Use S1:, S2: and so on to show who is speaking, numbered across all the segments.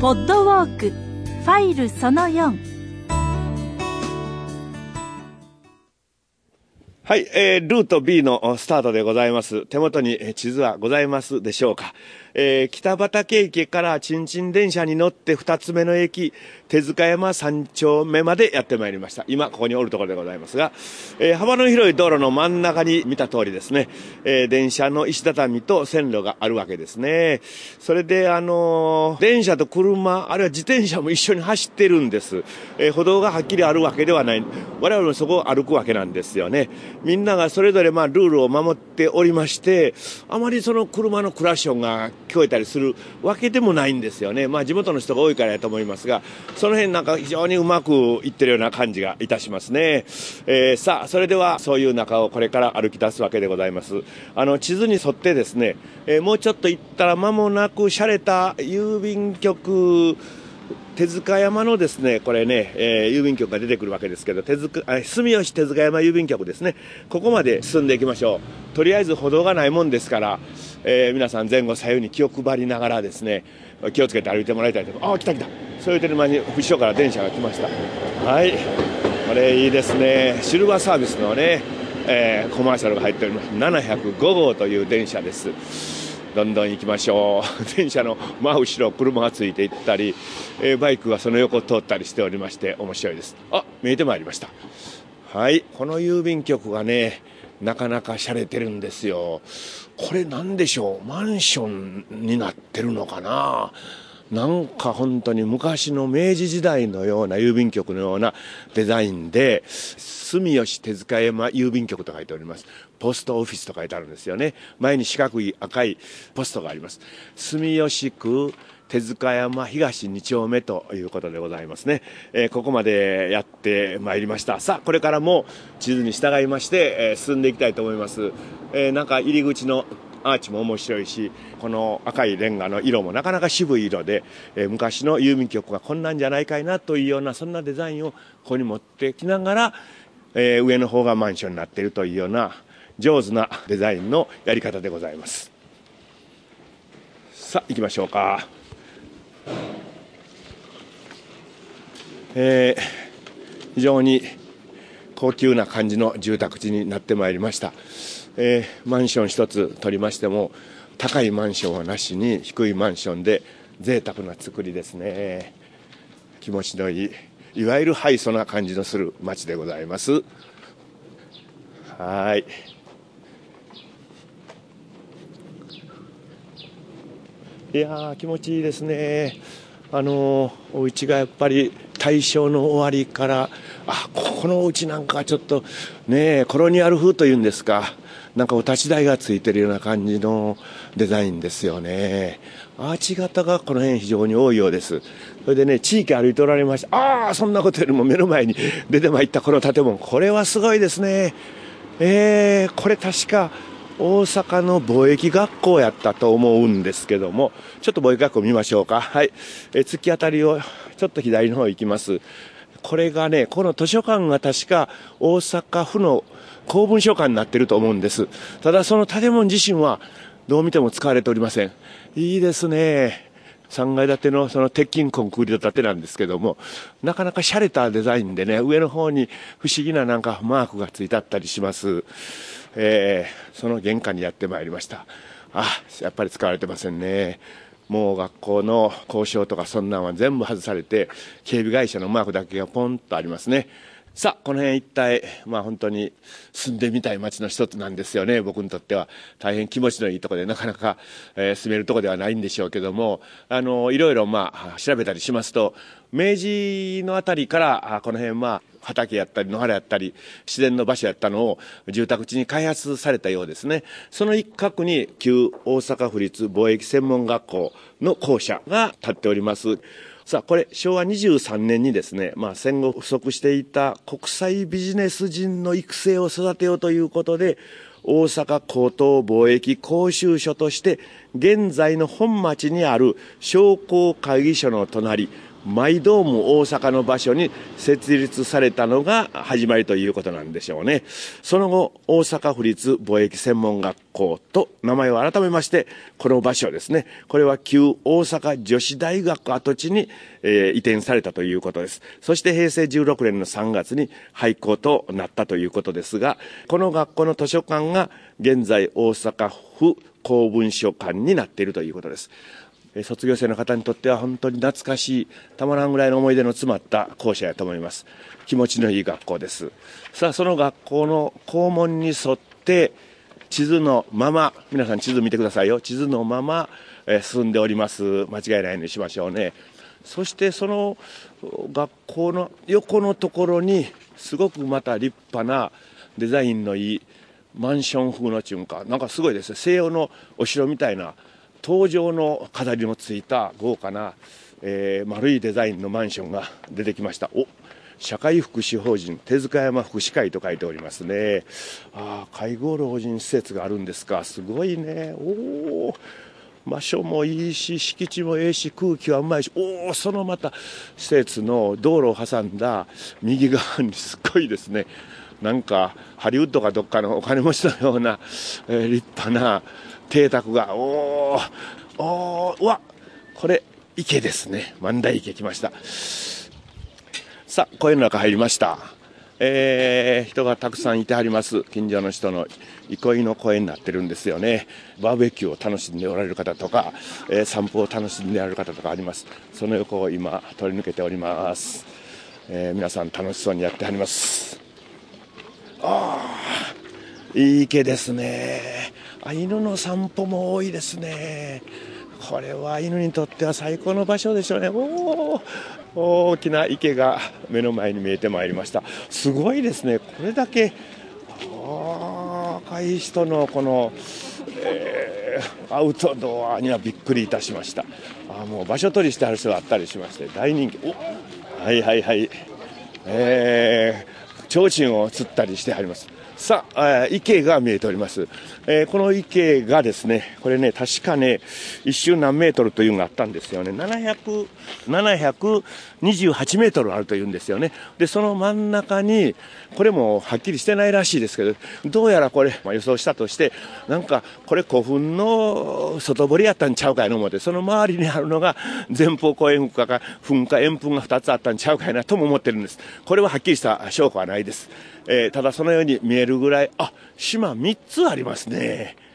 S1: ポッドウォークファイルその4
S2: はい、えー、ルート B のスタートでございます。手元に地図はございますでしょうか？えー、北畠駅からちんちん電車に乗って二つ目の駅、手塚山三丁目までやってまいりました。今、ここにおるところでございますが、えー、幅の広い道路の真ん中に見た通りですね、えー、電車の石畳と線路があるわけですね。それで、あのー、電車と車、あるいは自転車も一緒に走ってるんです。え歩道がはっきりあるわけではない。我々もそこを歩くわけなんですよね。みんながそれぞれ、まあ、ルールを守っておりまして、あまりその車のクラッションが聞こえたりするわけでもないんですよね。まあ、地元の人が多いからやと思いますが、その辺なんか非常にうまくいってるような感じがいたしますね。えー、さあ、それではそういう中をこれから歩き出すわけでございます。あの、地図に沿ってですね、えー、もうちょっと行ったら間もなく洒落た郵便局、手塚山のですね、これね、えー、郵便局が出てくるわけですけど、手塚、あ、住吉手塚山郵便局ですね。ここまで進んでいきましょう。とりあえず歩道がないもんですから、えー、皆さん前後左右に気を配りながらですね、気をつけて歩いてもらいたいとああ、来た来た。そういうてる間に後ろから電車が来ました。はい。これいいですね。シルバーサービスのね、えー、コマーシャルが入っております。705号という電車です。どんどん行きましょう 電車の真後ろ車がついていったり、えー、バイクがその横を通ったりしておりまして面白いですあ見えてまいりましたはいこの郵便局がねなかなか洒落てるんですよこれ何でしょう？マンションになってるのかな？なんか本当に昔の明治時代のような郵便局のようなデザインで、住吉手塚山郵便局と書いております。ポストオフィスと書いてあるんですよね。前に四角い赤いポストがあります。住吉区手塚山東2丁目ということでございますね。えー、ここまでやってまいりました。さあ、これからも地図に従いまして、えー、進んでいきたいと思います。えー、なんか入り口のアーチも面白いし、この赤いレンガの色もなかなか渋い色で、えー、昔の郵便局がこんなんじゃないかいなというような、そんなデザインをここに持ってきながら、えー、上の方がマンションになっているというような、上手なデザインのやり方でございます。さあ、行きましょうか。えー、非常に高級な感じの住宅地になってまいりました。えー、マンション一つ取りましても高いマンションはなしに低いマンションで贅沢な作りですね。気持ちのいいいわゆるハイソな感じのする街でございます。はい。いや気持ちいいですね。あのお家がやっぱり大正の終わりからあここのお家なんかちょっとねコロニアル風というんですかなんかお立ち台がついてるような感じのデザインですよね。アーチ型がこの辺非常に多いようです。それでね、地域歩いておられました。ああ、そんなことよりも目の前に出てまいったこの建物。これはすごいですね。えー、これ確か大阪の貿易学校やったと思うんですけども、ちょっと貿易学校見ましょうか。はい。え突き当たりをちょっと左の方行きます。これがね、この図書館が確か大阪府の公文書館になってると思うんです。ただその建物自身はどう見ても使われておりません。いいですね。3階建てのその鉄筋コンクリート建てなんですけども、なかなか洒落たデザインでね、上の方に不思議ななんかマークがついてあったりします。えー、その玄関にやってまいりました。あ、やっぱり使われてませんね。もう学校の交渉とかそんなんは全部外されて、警備会社のマークだけがポンとありますね。さあ、この辺一帯、まあ本当に住んでみたい街の一つなんですよね、僕にとっては。大変気持ちのいいところで、なかなか、えー、住めるところではないんでしょうけども、あの、いろいろまあ調べたりしますと、明治のあたりから、この辺まあ、畑やったり野原やったり自然の場所やったのを住宅地に開発されたようですね。その一角に旧大阪府立貿易専門学校の校舎が建っております。さあ、これ、昭和23年にですね、まあ、戦後不足していた国際ビジネス人の育成を育てようということで、大阪高等貿易講習所として、現在の本町にある商工会議所の隣、マイドーム大阪の場所に設立されたのが始まりということなんでしょうね。その後、大阪府立貿易専門学校と名前を改めまして、この場所ですね。これは旧大阪女子大学跡地に、えー、移転されたということです。そして平成16年の3月に廃校となったということですが、この学校の図書館が現在大阪府公文書館になっているということです。卒業生の方にとっては本当に懐かしい、たまらんぐらいの思い出の詰まった校舎やと思います。気持ちのいい学校です。さあ、その学校の校門に沿って、地図のまま、皆さん地図見てくださいよ。地図のまま、え進んでおります。間違いないようにしましょうね。そしてその学校の横のところに、すごくまた立派なデザインのいいマンション風の中華。なんかすごいですね。西洋のお城みたいな登場の飾りのついた豪華な、えー、丸いデザインのマンションが出てきました。お社会福祉法人手塚山福祉会と書いておりますね。ああ、介護老人施設があるんですか。すごいね。おお。場所もいいし、敷地もええし、空気はうまいし、おお、そのまた施設の道路を挟んだ右側にすっごいですね。なんか、ハリウッドかどっかのお金持ちのような、えー、立派な邸宅が、おー、おー、うわ、これ、池ですね。万代池来ました。さあ、声の中入りました。えー、人がたくさんいてはります。近所の人の憩いの声になってるんですよね。バーベキューを楽しんでおられる方とか、えー、散歩を楽しんでおられる方とかあります。その横を今、通り抜けております。えー、皆さん楽しそうにやってはります。ああ、いい池ですね。あ犬の散歩も多いですね。これは犬にとっては最高の場所でしょうね。お大きな池が目の前に見えてまいりました。すごいですね。これだけ若い人のこの、えー、アウトドアにはびっくりいたしました。あもう場所取りしてある人があったりしまして大人気。おはいはいはい。えー、提灯を釣ったりしてあります。さあ、池が見えております。えー、この池がですね、これね、確かね、一周何メートルというのがあったんですよね。700、28メートルあるというんですよね。で、その真ん中に、これもはっきりしてないらしいですけど、どうやらこれ、まあ、予想したとして、なんか、これ古墳の外堀やったんちゃうかいの思って、その周りにあるのが前方後円墳か噴火、円墳が2つあったんちゃうかいなとも思ってるんです。これははっきりした証拠はないです。えー、ただそのように見えるぐらい、あ、島3つありますね。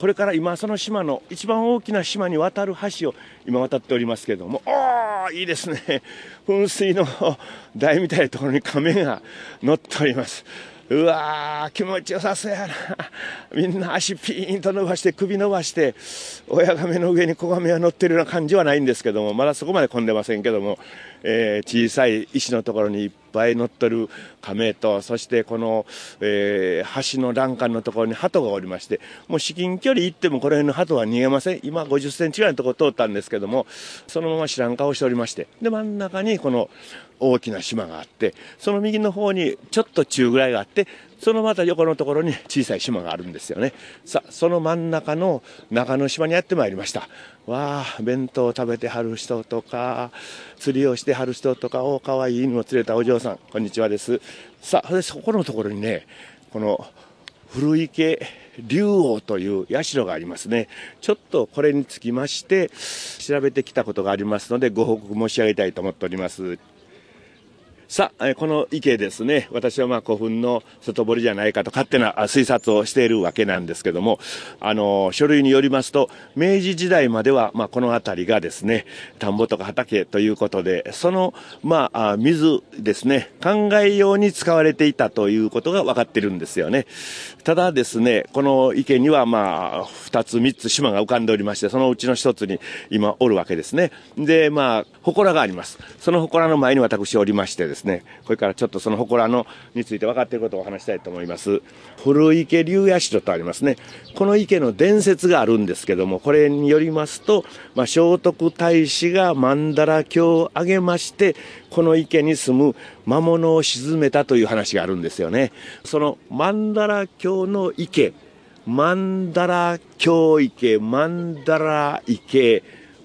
S2: これから今その島の一番大きな島に渡る橋を今渡っておりますけれども、おー、いいですね。噴水の 台みたいなところに亀が乗っております。うわー、気持ちよさそうやな。みんな足ピーンと伸ばして、首伸ばして、親亀の上に子亀が乗ってるような感じはないんですけども、まだそこまで混んでませんけども、えー、小さい石のところにいっぱい乗ってる亀と、そしてこの、えー、橋の欄干のところに鳩がおりまして、もう至近距離行ってもこの辺の鳩は逃げません。今50センチぐらいのところ通ったんですけども、そのまま知らん顔しておりまして、で、真ん中にこの大きな島があって、その右の方にちょっと中ぐらいがあって、そのまた横のところに小さい島があるんですよね。さあ、その真ん中の中之島にやってまいりました。わあ、弁当を食べてはる人とか、釣りをしてはる人とか、おかわいい犬を連れたお嬢さん、こんにちはです。さあ、そこのところにね、この古池竜王という社がありますね。ちょっとこれにつきまして、調べてきたことがありますので、ご報告申し上げたいと思っております。さあ、この池ですね、私はまあ古墳の外堀じゃないかと勝手な推察をしているわけなんですけども、あの、書類によりますと、明治時代までは、まあこの辺りがですね、田んぼとか畑ということで、その、まあ、水ですね、考え用に使われていたということが分かってるんですよね。ただですね、この池にはまあ、二つ三つ島が浮かんでおりまして、そのうちの一つに今おるわけですね。で、まあ、祠があります。その祠の前に私おりましてですねですね、これからちょっとその祠のについて分かっていることをお話したいと思います。古池竜屋城とありますね。この池の伝説があるんですけども、これによりますと、まあ、聖徳太子が曼荼羅経をあげまして、この池に住む魔物を沈めたという話があるんですよね。その曼荼羅経の池、曼荼羅経池、曼荼羅池、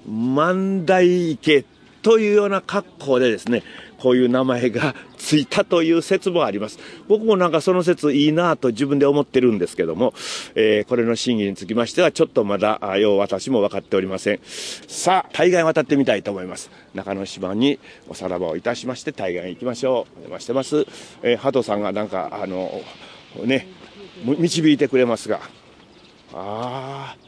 S2: 万代池というような格好でですね、こういう名前がついたという説もあります。僕もなんかその説いいなと自分で思ってるんですけども、えー、これの真偽につきましてはちょっとまだ、よう私も分かっておりません。さあ、対岸渡ってみたいと思います。中之島におさらばをいたしまして対岸行きましょう。お邪魔してます。えー、ハトさんがなんか、あの、ね、導いてくれますが、ああ、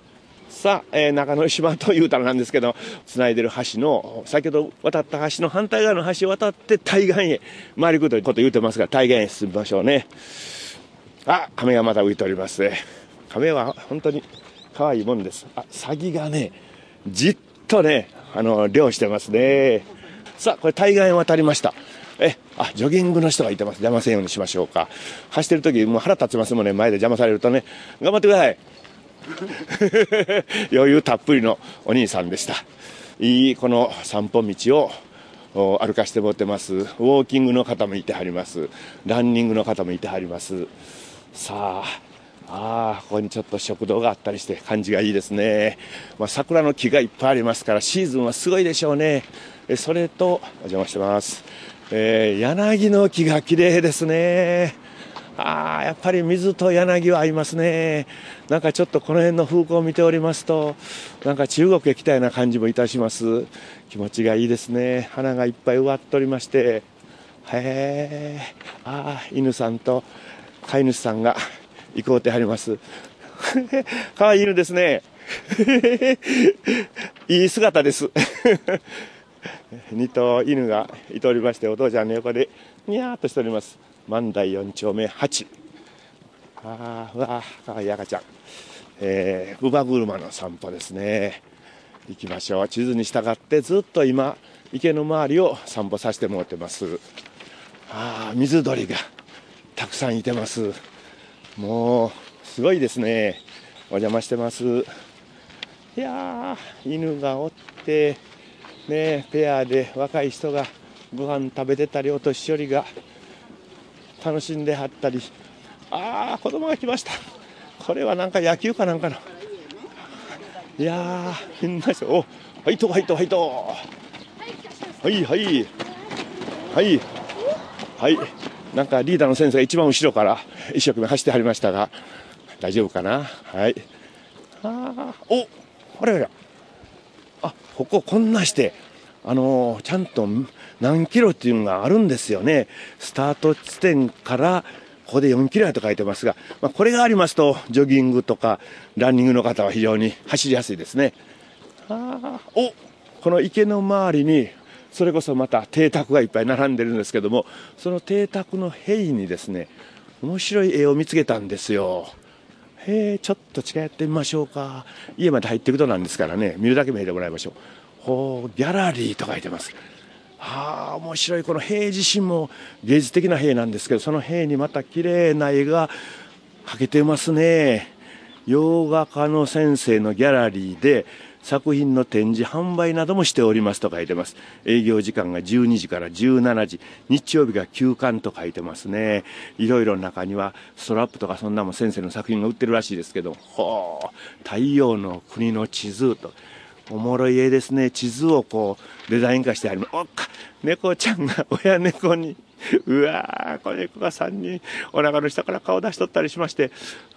S2: さあ、えー、中之島というたらなんですけど、繋いでる橋の、先ほど渡った橋の反対側の橋を渡って対岸へ回りくということを言うてますが、対岸へ進みましょうね。あ、亀がまた浮いておりますね。亀は本当に可愛いもんです。あ、サギがね、じっとね、あの、漁してますね。さあ、これ対岸へ渡りました。え、あ、ジョギングの人がいてます。邪魔せんようにしましょうか。走ってる時、もう腹立ちますもんね。前で邪魔されるとね。頑張ってください。余裕たっぷりのお兄さんでした。いいこの散歩道を歩かしてもってます。ウォーキングの方もいてはります。ランニングの方もいてはります。さあ、あ、ここにちょっと食堂があったりして感じがいいですね。まあ、桜の木がいっぱいありますからシーズンはすごいでしょうね。それと、お邪魔してます。えー、柳の木が綺麗ですね。ああ、やっぱり水と柳は合いますね。なんかちょっとこの辺の風光を見ておりますと、なんか中国へ来たような感じもいたします。気持ちがいいですね。花がいっぱい植わっておりまして、へえ、ああ、犬さんと飼い主さんが行こうてはります。かわいい犬ですね。いい姿です。2頭犬がいておりまして、お父ちゃんの横でにゃーっとしております。万代4丁目8ああわあかわいい赤ちゃん。えー、乳母車の散歩ですね。行きましょう。地図に従ってずっと今池の周りを散歩させてもらってます。ああ水鳥がたくさんいてます。もうすごいですね。お邪魔してます。いや犬がおってねペアで若い人がご飯食べてたりお年寄りが楽しんではったりああ子供が来ました。これはなんか野球かなんかのいやーみんなですおファイトファイトファイトはいはい。はい。はい。なんかリーダーの先生が一番後ろから一生懸命走ってはりましたが大丈夫かな？はい。ああおあれやあこここんなして。あの、ちゃんと何キロっていうのがあるんですよね。スタート地点からここで4キロやと書いてますが、まあ、これがありますと、ジョギングとかランニングの方は非常に走りやすいですね。あおこの池の周りに、それこそまた邸宅がいっぱい並んでるんですけども、その邸宅の塀にですね、面白い絵を見つけたんですよ。へえ、ちょっと近寄ってみましょうか。家まで入っていくとなんですからね、見るだけ見えてもらいましょう。ほう、ギャラリーと書いてます。はあ、面白い。この塀自身も芸術的な塀なんですけど、その塀にまた綺麗な絵が描けてますね。洋画家の先生のギャラリーで、作品の展示販売などもしておりますと書いてます。営業時間が12時から17時、日曜日が休館と書いてますね。いろいろ中にはストラップとかそんなも先生の作品が売ってるらしいですけど、ほう、太陽の国の地図と。おもろい絵ですね。地図をこう、デザイン化してあります。おっか、猫ちゃんが 親猫に、うわー、この猫が3人、お腹の下から顔出しとったりしまして、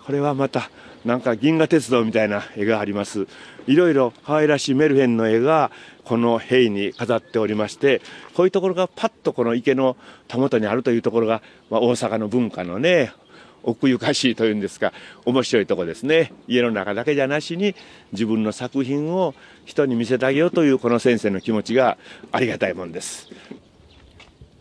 S2: これはまた、なんか銀河鉄道みたいな絵があります。いろいろ可愛らしいメルヘンの絵が、この塀に飾っておりまして、こういうところがパッとこの池のたもとにあるというところが、まあ、大阪の文化のね、奥ゆかしいというんですか、面白いとこですね。家の中だけじゃなしに、自分の作品を人に見せてあげようというこの先生の気持ちがありがたいもんです。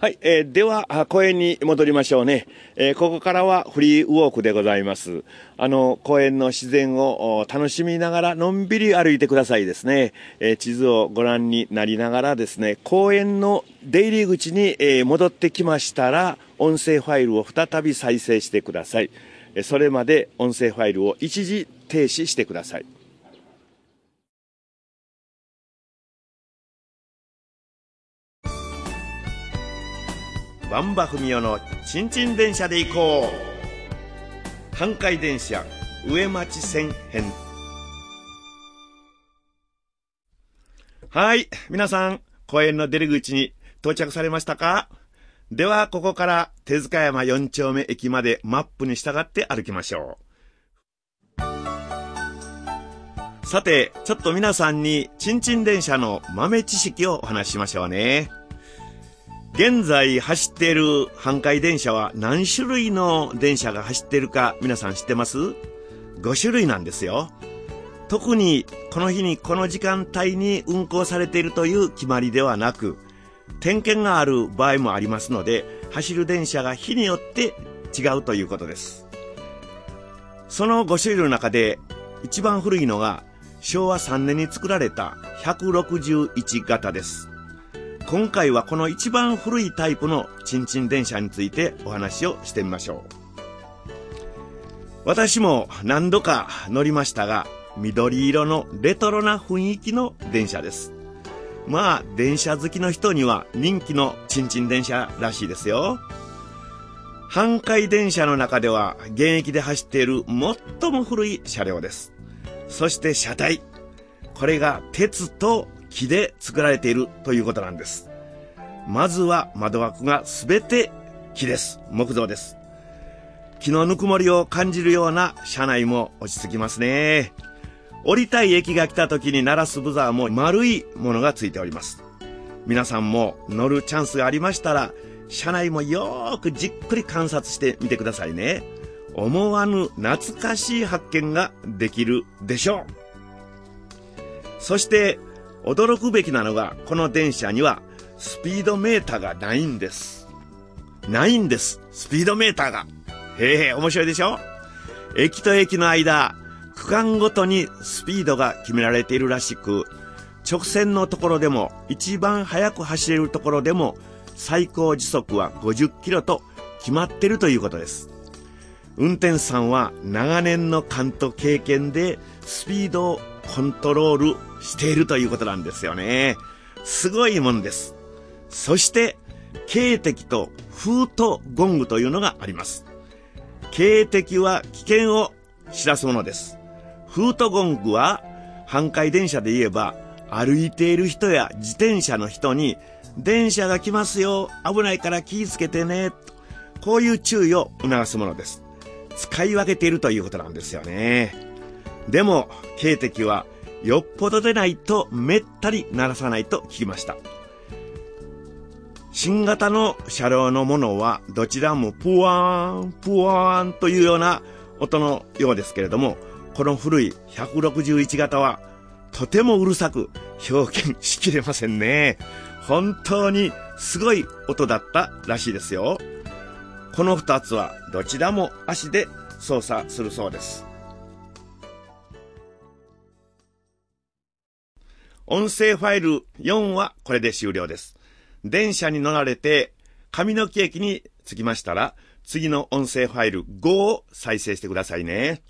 S2: はい、えー、では、公園に戻りましょうね。えー、ここからはフリーウォークでございます。あの、公園の自然を楽しみながら、のんびり歩いてくださいですね。えー、地図をご覧になりながらですね、公園の出入り口に、え戻ってきましたら、音声ファイルを再び再生してください。それまで音声ファイルを一時停止してください。バンバフミオのちんちん電車で行こう阪海電車上町線編はい皆さん公園の出口に到着されましたか？では、ここから手塚山4丁目駅までマップに従って歩きましょう。さて、ちょっと皆さんに、ちんちん電車の豆知識をお話ししましょうね。現在走っている阪海電車は何種類の電車が走っているか皆さん知ってます ?5 種類なんですよ。特にこの日にこの時間帯に運行されているという決まりではなく、点検がある場合もありますので、走る電車が日によって違うということです。その5種類の中で一番古いのが昭和3年に作られた161型です。今回はこの一番古いタイプのチンチン電車についてお話をしてみましょう。私も何度か乗りましたが、緑色のレトロな雰囲気の電車です。まあ、電車好きの人には人気のチンチン電車らしいですよ。阪海電車の中では現役で走っている最も古い車両です。そして車体。これが鉄と木で作られているということなんです。まずは窓枠がすべて木です。木造です。木のぬくもりを感じるような車内も落ち着きますね。降りたい駅が来た時に鳴らすブザーも丸いものがついております。皆さんも乗るチャンスがありましたら、車内もよーくじっくり観察してみてくださいね。思わぬ懐かしい発見ができるでしょう。そして、驚くべきなのが、この電車にはスピードメーターがないんです。ないんです。スピードメーターが。へえ、面白いでしょ？駅と駅の間、区間ごとにスピードが決められているらしく、直線のところでも、一番速く走れるところでも、最高時速は50キロと決まってるということです。運転手さんは長年の勘と経験でスピードをコントロールしているということなんですよね。すごいもんです。そして、警笛と風とゴングというのがあります。警笛は危険を知らすものです。フートゴングは、半壊電車で言えば、歩いている人や自転車の人に、電車が来ますよ、危ないから気ぃつけてね、と、こういう注意を促すものです。使い分けているということなんですよね。でも、警笛はよっぽどでないとめったに鳴らさないと聞きました。新型の車両のものはどちらもプワーン、プワーンというような音のようですけれども、この古い161型はとてもうるさく表現しきれませんね。本当にすごい音だったらしいですよ。この二つはどちらも足で操作するそうです。音声ファイル4はこれで終了です。電車に乗られて上野木駅に着きましたら、次の音声ファイル5を再生してくださいね。